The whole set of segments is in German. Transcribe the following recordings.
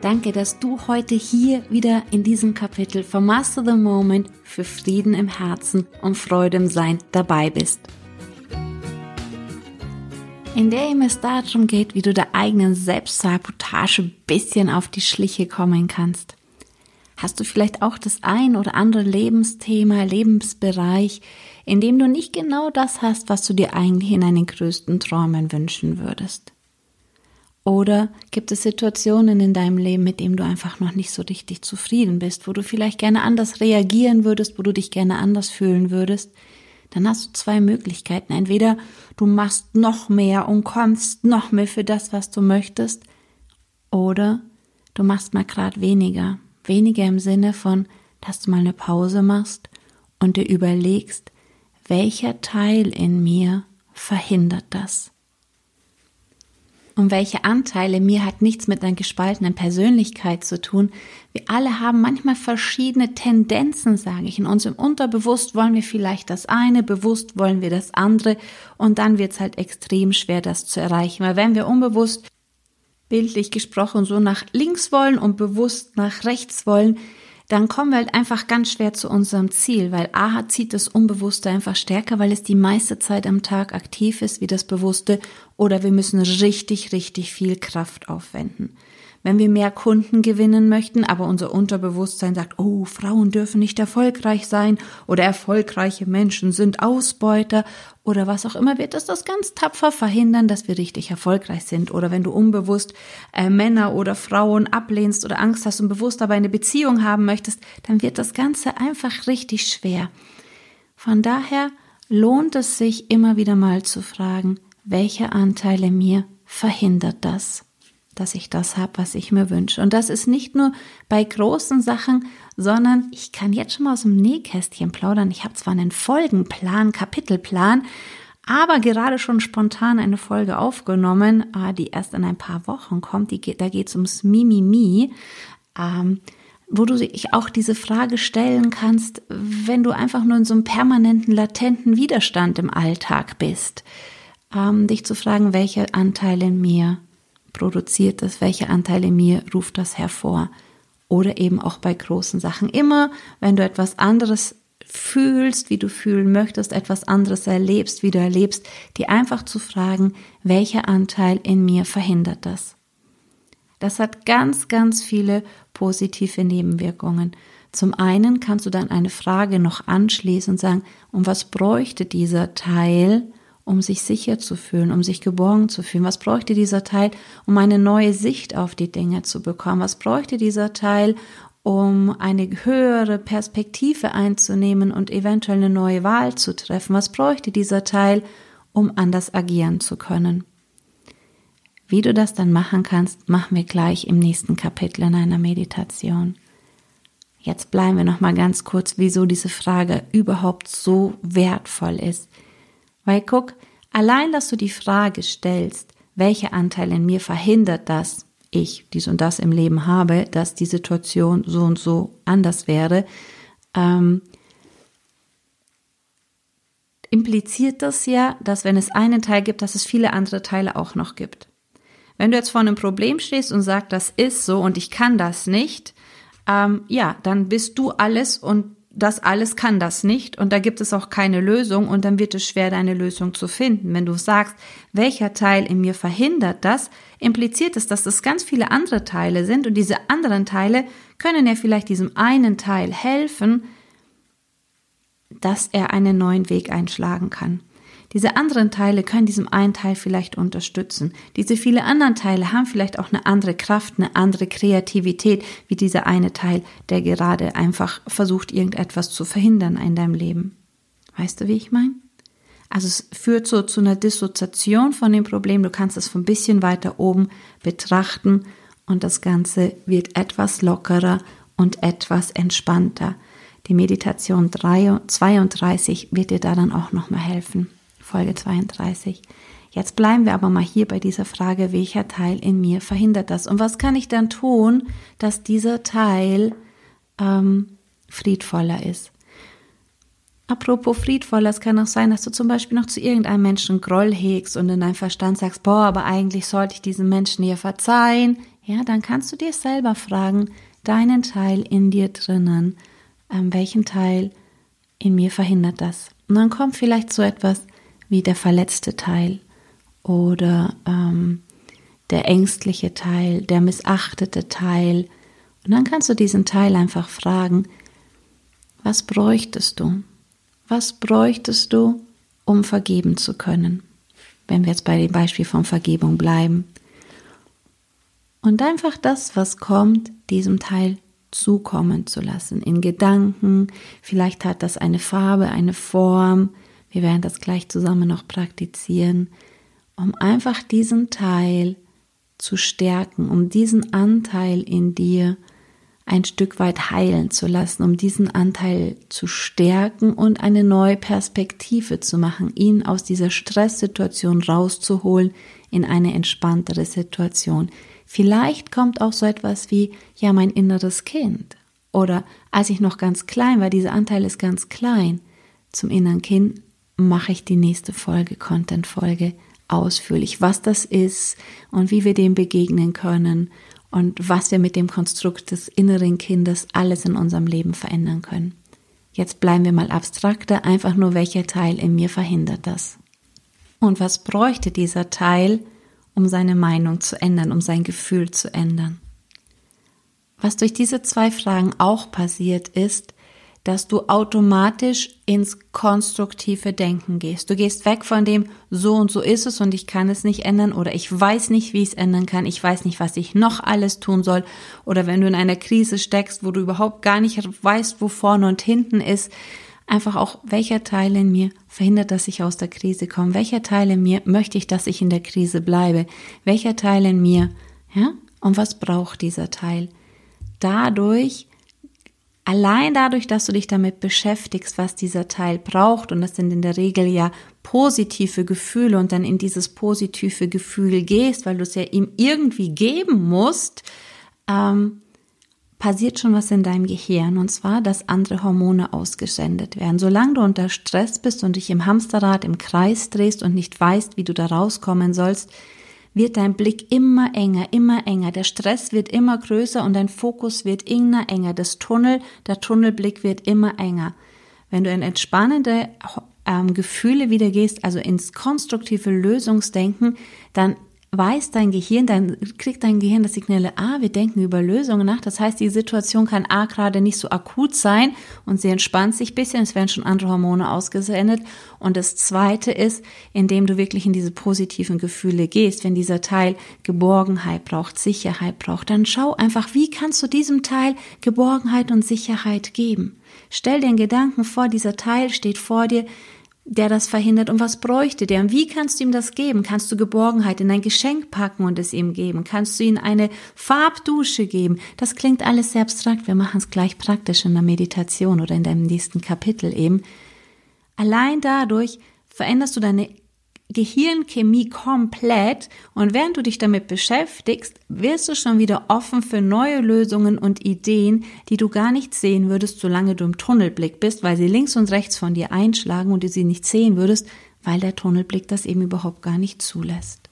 Danke, dass du heute hier wieder in diesem Kapitel von Master the Moment für Frieden im Herzen und Freude im Sein dabei bist. In der es darum geht, wie du der eigenen Selbstsabotage ein bisschen auf die Schliche kommen kannst. Hast du vielleicht auch das ein oder andere Lebensthema, Lebensbereich, in dem du nicht genau das hast, was du dir eigentlich in deinen größten Träumen wünschen würdest? Oder gibt es Situationen in deinem Leben, mit denen du einfach noch nicht so richtig zufrieden bist, wo du vielleicht gerne anders reagieren würdest, wo du dich gerne anders fühlen würdest? Dann hast du zwei Möglichkeiten. Entweder du machst noch mehr und kommst noch mehr für das, was du möchtest, oder du machst mal gerade weniger. Weniger im Sinne von, dass du mal eine Pause machst und dir überlegst, welcher Teil in mir verhindert das? Und welche Anteile mir hat nichts mit einer gespaltenen Persönlichkeit zu tun. Wir alle haben manchmal verschiedene Tendenzen, sage ich. In unserem Unterbewusst wollen wir vielleicht das eine, bewusst wollen wir das andere und dann wird es halt extrem schwer, das zu erreichen. Weil wenn wir unbewusst, bildlich gesprochen, so nach links wollen und bewusst nach rechts wollen, dann kommen wir halt einfach ganz schwer zu unserem Ziel, weil A zieht das Unbewusste einfach stärker, weil es die meiste Zeit am Tag aktiv ist wie das Bewusste oder wir müssen richtig, richtig viel Kraft aufwenden wenn wir mehr Kunden gewinnen möchten, aber unser Unterbewusstsein sagt, oh, Frauen dürfen nicht erfolgreich sein oder erfolgreiche Menschen sind Ausbeuter oder was auch immer, wird das das ganz tapfer verhindern, dass wir richtig erfolgreich sind. Oder wenn du unbewusst äh, Männer oder Frauen ablehnst oder Angst hast und bewusst aber eine Beziehung haben möchtest, dann wird das Ganze einfach richtig schwer. Von daher lohnt es sich immer wieder mal zu fragen, welche Anteile mir verhindert das? Dass ich das habe, was ich mir wünsche. Und das ist nicht nur bei großen Sachen, sondern ich kann jetzt schon mal aus dem Nähkästchen plaudern. Ich habe zwar einen Folgenplan, Kapitelplan, aber gerade schon spontan eine Folge aufgenommen, äh, die erst in ein paar Wochen kommt. Die geht, da geht es ums Mimimi. Ähm, wo du dich auch diese Frage stellen kannst, wenn du einfach nur in so einem permanenten, latenten Widerstand im Alltag bist, ähm, dich zu fragen, welche Anteile in mir produziert das, welche Anteile in mir ruft das hervor. Oder eben auch bei großen Sachen. Immer, wenn du etwas anderes fühlst, wie du fühlen möchtest, etwas anderes erlebst, wie du erlebst, dir einfach zu fragen, welcher Anteil in mir verhindert das. Das hat ganz, ganz viele positive Nebenwirkungen. Zum einen kannst du dann eine Frage noch anschließen und sagen, und was bräuchte dieser Teil, um sich sicher zu fühlen, um sich geborgen zu fühlen? Was bräuchte dieser Teil, um eine neue Sicht auf die Dinge zu bekommen? Was bräuchte dieser Teil, um eine höhere Perspektive einzunehmen und eventuell eine neue Wahl zu treffen? Was bräuchte dieser Teil, um anders agieren zu können? Wie du das dann machen kannst, machen wir gleich im nächsten Kapitel in einer Meditation. Jetzt bleiben wir noch mal ganz kurz, wieso diese Frage überhaupt so wertvoll ist. Weil guck, allein, dass du die Frage stellst, welcher Anteil in mir verhindert, dass ich dies und das im Leben habe, dass die Situation so und so anders wäre, ähm, impliziert das ja, dass wenn es einen Teil gibt, dass es viele andere Teile auch noch gibt. Wenn du jetzt vor einem Problem stehst und sagst, das ist so und ich kann das nicht, ähm, ja, dann bist du alles und das alles kann das nicht und da gibt es auch keine Lösung und dann wird es schwer, deine Lösung zu finden. Wenn du sagst, welcher Teil in mir verhindert das, impliziert es, dass das ganz viele andere Teile sind und diese anderen Teile können ja vielleicht diesem einen Teil helfen, dass er einen neuen Weg einschlagen kann. Diese anderen Teile können diesem einen Teil vielleicht unterstützen. Diese viele anderen Teile haben vielleicht auch eine andere Kraft, eine andere Kreativität, wie dieser eine Teil, der gerade einfach versucht, irgendetwas zu verhindern in deinem Leben. Weißt du, wie ich meine? Also es führt so zu einer Dissoziation von dem Problem. Du kannst es von ein bisschen weiter oben betrachten und das Ganze wird etwas lockerer und etwas entspannter. Die Meditation 32 wird dir da dann auch nochmal helfen. Folge 32. Jetzt bleiben wir aber mal hier bei dieser Frage, welcher Teil in mir verhindert das? Und was kann ich dann tun, dass dieser Teil ähm, friedvoller ist? Apropos friedvoller, es kann auch sein, dass du zum Beispiel noch zu irgendeinem Menschen Groll hegst und in deinem Verstand sagst, boah, aber eigentlich sollte ich diesem Menschen hier verzeihen. Ja, dann kannst du dir selber fragen, deinen Teil in dir drinnen, ähm, welchen Teil in mir verhindert das? Und dann kommt vielleicht so etwas wie der verletzte Teil oder ähm, der ängstliche Teil, der missachtete Teil. Und dann kannst du diesen Teil einfach fragen, was bräuchtest du? Was bräuchtest du, um vergeben zu können? Wenn wir jetzt bei dem Beispiel von Vergebung bleiben. Und einfach das, was kommt, diesem Teil zukommen zu lassen. In Gedanken, vielleicht hat das eine Farbe, eine Form. Wir werden das gleich zusammen noch praktizieren, um einfach diesen Teil zu stärken, um diesen Anteil in dir ein Stück weit heilen zu lassen, um diesen Anteil zu stärken und eine neue Perspektive zu machen, ihn aus dieser Stresssituation rauszuholen in eine entspanntere Situation. Vielleicht kommt auch so etwas wie, ja, mein inneres Kind. Oder als ich noch ganz klein war, dieser Anteil ist ganz klein. Zum inneren Kind mache ich die nächste Folge, Content-Folge, ausführlich, was das ist und wie wir dem begegnen können und was wir mit dem Konstrukt des inneren Kindes alles in unserem Leben verändern können. Jetzt bleiben wir mal abstrakter, einfach nur welcher Teil in mir verhindert das. Und was bräuchte dieser Teil, um seine Meinung zu ändern, um sein Gefühl zu ändern? Was durch diese zwei Fragen auch passiert ist, dass du automatisch ins konstruktive Denken gehst. Du gehst weg von dem, so und so ist es und ich kann es nicht ändern oder ich weiß nicht, wie ich es ändern kann, ich weiß nicht, was ich noch alles tun soll. Oder wenn du in einer Krise steckst, wo du überhaupt gar nicht weißt, wo vorne und hinten ist, einfach auch, welcher Teil in mir verhindert, dass ich aus der Krise komme, welcher Teil in mir möchte ich, dass ich in der Krise bleibe, welcher Teil in mir, ja, und was braucht dieser Teil? Dadurch Allein dadurch, dass du dich damit beschäftigst, was dieser Teil braucht, und das sind in der Regel ja positive Gefühle und dann in dieses positive Gefühl gehst, weil du es ja ihm irgendwie geben musst, ähm, passiert schon was in deinem Gehirn und zwar, dass andere Hormone ausgesendet werden. Solange du unter Stress bist und dich im Hamsterrad im Kreis drehst und nicht weißt, wie du da rauskommen sollst, wird dein Blick immer enger, immer enger. Der Stress wird immer größer und dein Fokus wird immer enger. Das Tunnel, der Tunnelblick wird immer enger. Wenn du in entspannende ähm, Gefühle wieder gehst, also ins konstruktive Lösungsdenken, dann weiß dein Gehirn, dann kriegt dein Gehirn das Signal, ah, wir denken über Lösungen nach. Das heißt, die Situation kann A gerade nicht so akut sein und sie entspannt sich bisschen, es werden schon andere Hormone ausgesendet. Und das zweite ist, indem du wirklich in diese positiven Gefühle gehst, wenn dieser Teil Geborgenheit braucht, Sicherheit braucht, dann schau einfach, wie kannst du diesem Teil Geborgenheit und Sicherheit geben? Stell dir den Gedanken vor, dieser Teil steht vor dir, der das verhindert und was bräuchte der und wie kannst du ihm das geben? Kannst du Geborgenheit in ein Geschenk packen und es ihm geben? Kannst du ihm eine Farbdusche geben? Das klingt alles sehr abstrakt. Wir machen es gleich praktisch in der Meditation oder in deinem nächsten Kapitel eben. Allein dadurch veränderst du deine Gehirnchemie komplett und während du dich damit beschäftigst, wirst du schon wieder offen für neue Lösungen und Ideen, die du gar nicht sehen würdest, solange du im Tunnelblick bist, weil sie links und rechts von dir einschlagen und du sie nicht sehen würdest, weil der Tunnelblick das eben überhaupt gar nicht zulässt.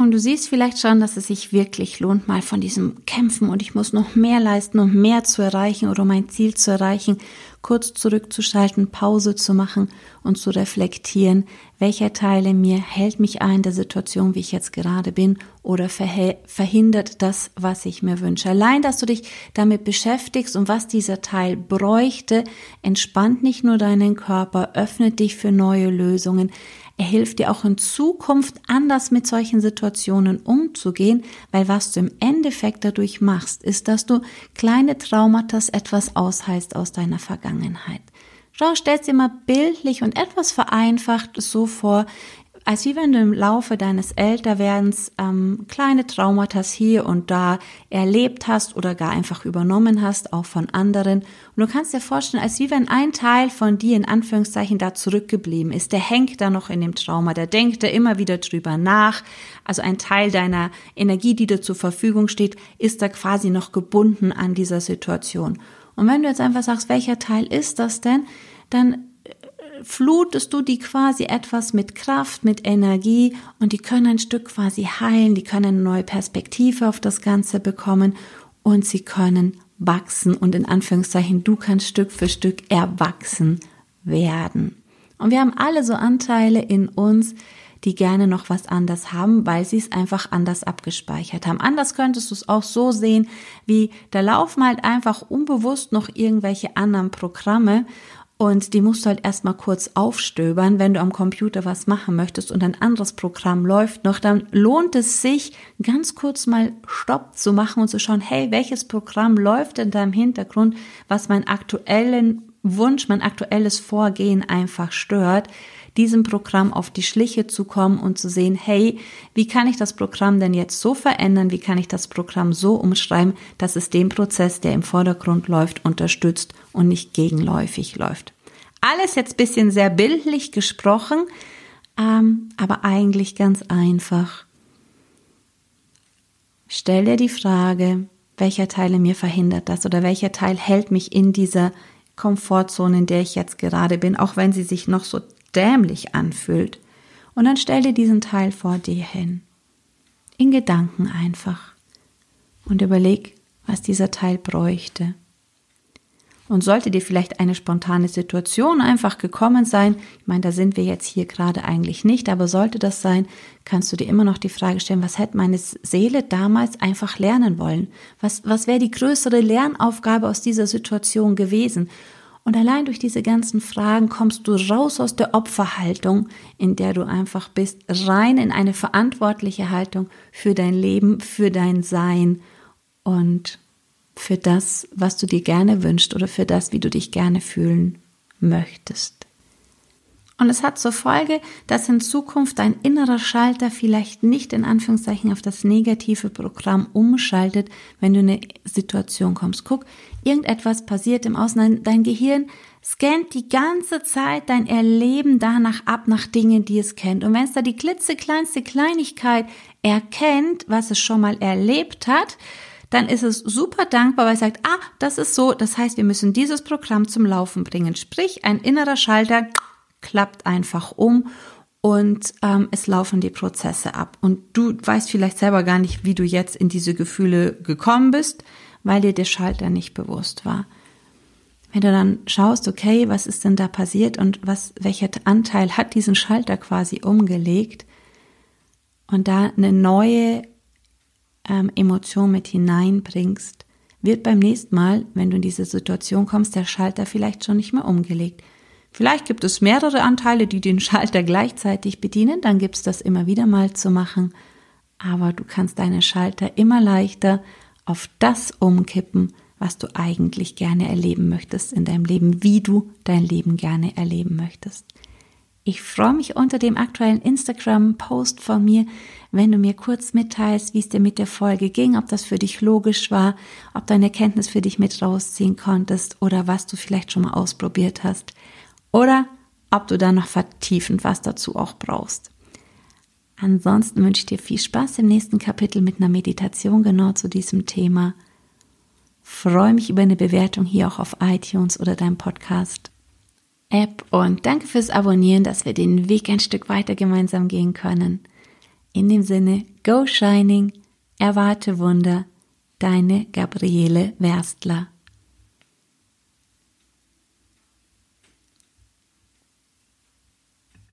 Und du siehst vielleicht schon, dass es sich wirklich lohnt, mal von diesem Kämpfen und ich muss noch mehr leisten, um mehr zu erreichen oder mein Ziel zu erreichen, kurz zurückzuschalten, Pause zu machen und zu reflektieren, welcher Teil in mir hält mich ein der Situation, wie ich jetzt gerade bin, oder verhindert das, was ich mir wünsche. Allein, dass du dich damit beschäftigst und was dieser Teil bräuchte, entspannt nicht nur deinen Körper, öffnet dich für neue Lösungen, er hilft dir auch in Zukunft anders mit solchen Situationen umzugehen, weil was du im Endeffekt dadurch machst, ist, dass du kleine Traumata etwas ausheilst aus deiner Vergangenheit. Schau, stell's dir mal bildlich und etwas vereinfacht so vor, als wie wenn du im Laufe deines Älterwerdens ähm, kleine Traumata hier und da erlebt hast oder gar einfach übernommen hast, auch von anderen. Und du kannst dir vorstellen, als wie wenn ein Teil von dir in Anführungszeichen da zurückgeblieben ist. Der hängt da noch in dem Trauma, der denkt da immer wieder drüber nach. Also ein Teil deiner Energie, die dir zur Verfügung steht, ist da quasi noch gebunden an dieser Situation. Und wenn du jetzt einfach sagst, welcher Teil ist das denn, dann flutest du die quasi etwas mit Kraft, mit Energie und die können ein Stück quasi heilen, die können eine neue Perspektive auf das Ganze bekommen und sie können wachsen und in Anführungszeichen, du kannst Stück für Stück erwachsen werden. Und wir haben alle so Anteile in uns, die gerne noch was anders haben, weil sie es einfach anders abgespeichert haben. Anders könntest du es auch so sehen, wie da laufen halt einfach unbewusst noch irgendwelche anderen Programme und die musst du halt erstmal kurz aufstöbern, wenn du am Computer was machen möchtest und ein anderes Programm läuft noch, dann lohnt es sich, ganz kurz mal Stopp zu machen und zu schauen, hey, welches Programm läuft in deinem Hintergrund, was meinen aktuellen Wunsch, mein aktuelles Vorgehen einfach stört, diesem Programm auf die Schliche zu kommen und zu sehen, hey, wie kann ich das Programm denn jetzt so verändern, wie kann ich das Programm so umschreiben, dass es den Prozess, der im Vordergrund läuft, unterstützt und nicht gegenläufig läuft. Alles jetzt bisschen sehr bildlich gesprochen, ähm, aber eigentlich ganz einfach. Stell dir die Frage, welcher Teil in mir verhindert das oder welcher Teil hält mich in dieser Komfortzone, in der ich jetzt gerade bin, auch wenn sie sich noch so dämlich anfühlt. Und dann stell dir diesen Teil vor dir hin. In Gedanken einfach. Und überleg, was dieser Teil bräuchte. Und sollte dir vielleicht eine spontane Situation einfach gekommen sein, ich meine, da sind wir jetzt hier gerade eigentlich nicht, aber sollte das sein, kannst du dir immer noch die Frage stellen, was hätte meine Seele damals einfach lernen wollen? Was, was wäre die größere Lernaufgabe aus dieser Situation gewesen? Und allein durch diese ganzen Fragen kommst du raus aus der Opferhaltung, in der du einfach bist, rein in eine verantwortliche Haltung für dein Leben, für dein Sein und für das, was du dir gerne wünschst oder für das, wie du dich gerne fühlen möchtest. Und es hat zur Folge, dass in Zukunft dein innerer Schalter vielleicht nicht in Anführungszeichen auf das negative Programm umschaltet, wenn du in eine Situation kommst. Guck, irgendetwas passiert im Außen, dein Gehirn scannt die ganze Zeit dein Erleben danach ab nach Dingen, die es kennt. Und wenn es da die klitzekleinste Kleinigkeit erkennt, was es schon mal erlebt hat, dann ist es super dankbar, weil es sagt, ah, das ist so, das heißt, wir müssen dieses Programm zum Laufen bringen. Sprich, ein innerer Schalter klappt einfach um und ähm, es laufen die Prozesse ab. Und du weißt vielleicht selber gar nicht, wie du jetzt in diese Gefühle gekommen bist, weil dir der Schalter nicht bewusst war. Wenn du dann schaust, okay, was ist denn da passiert und was, welcher Anteil hat diesen Schalter quasi umgelegt und da eine neue ähm, Emotion mit hineinbringst, wird beim nächsten Mal, wenn du in diese Situation kommst, der Schalter vielleicht schon nicht mehr umgelegt. Vielleicht gibt es mehrere Anteile, die den Schalter gleichzeitig bedienen, dann gibt es das immer wieder mal zu machen, aber du kannst deine Schalter immer leichter auf das umkippen, was du eigentlich gerne erleben möchtest in deinem Leben, wie du dein Leben gerne erleben möchtest. Ich freue mich unter dem aktuellen Instagram-Post von mir, wenn du mir kurz mitteilst, wie es dir mit der Folge ging, ob das für dich logisch war, ob du eine Erkenntnis für dich mit rausziehen konntest oder was du vielleicht schon mal ausprobiert hast oder ob du da noch vertiefend was dazu auch brauchst. Ansonsten wünsche ich dir viel Spaß im nächsten Kapitel mit einer Meditation genau zu diesem Thema. Freue mich über eine Bewertung hier auch auf iTunes oder deinem Podcast. App und danke fürs Abonnieren, dass wir den Weg ein Stück weiter gemeinsam gehen können. In dem Sinne, go shining, erwarte Wunder, deine Gabriele Werstler.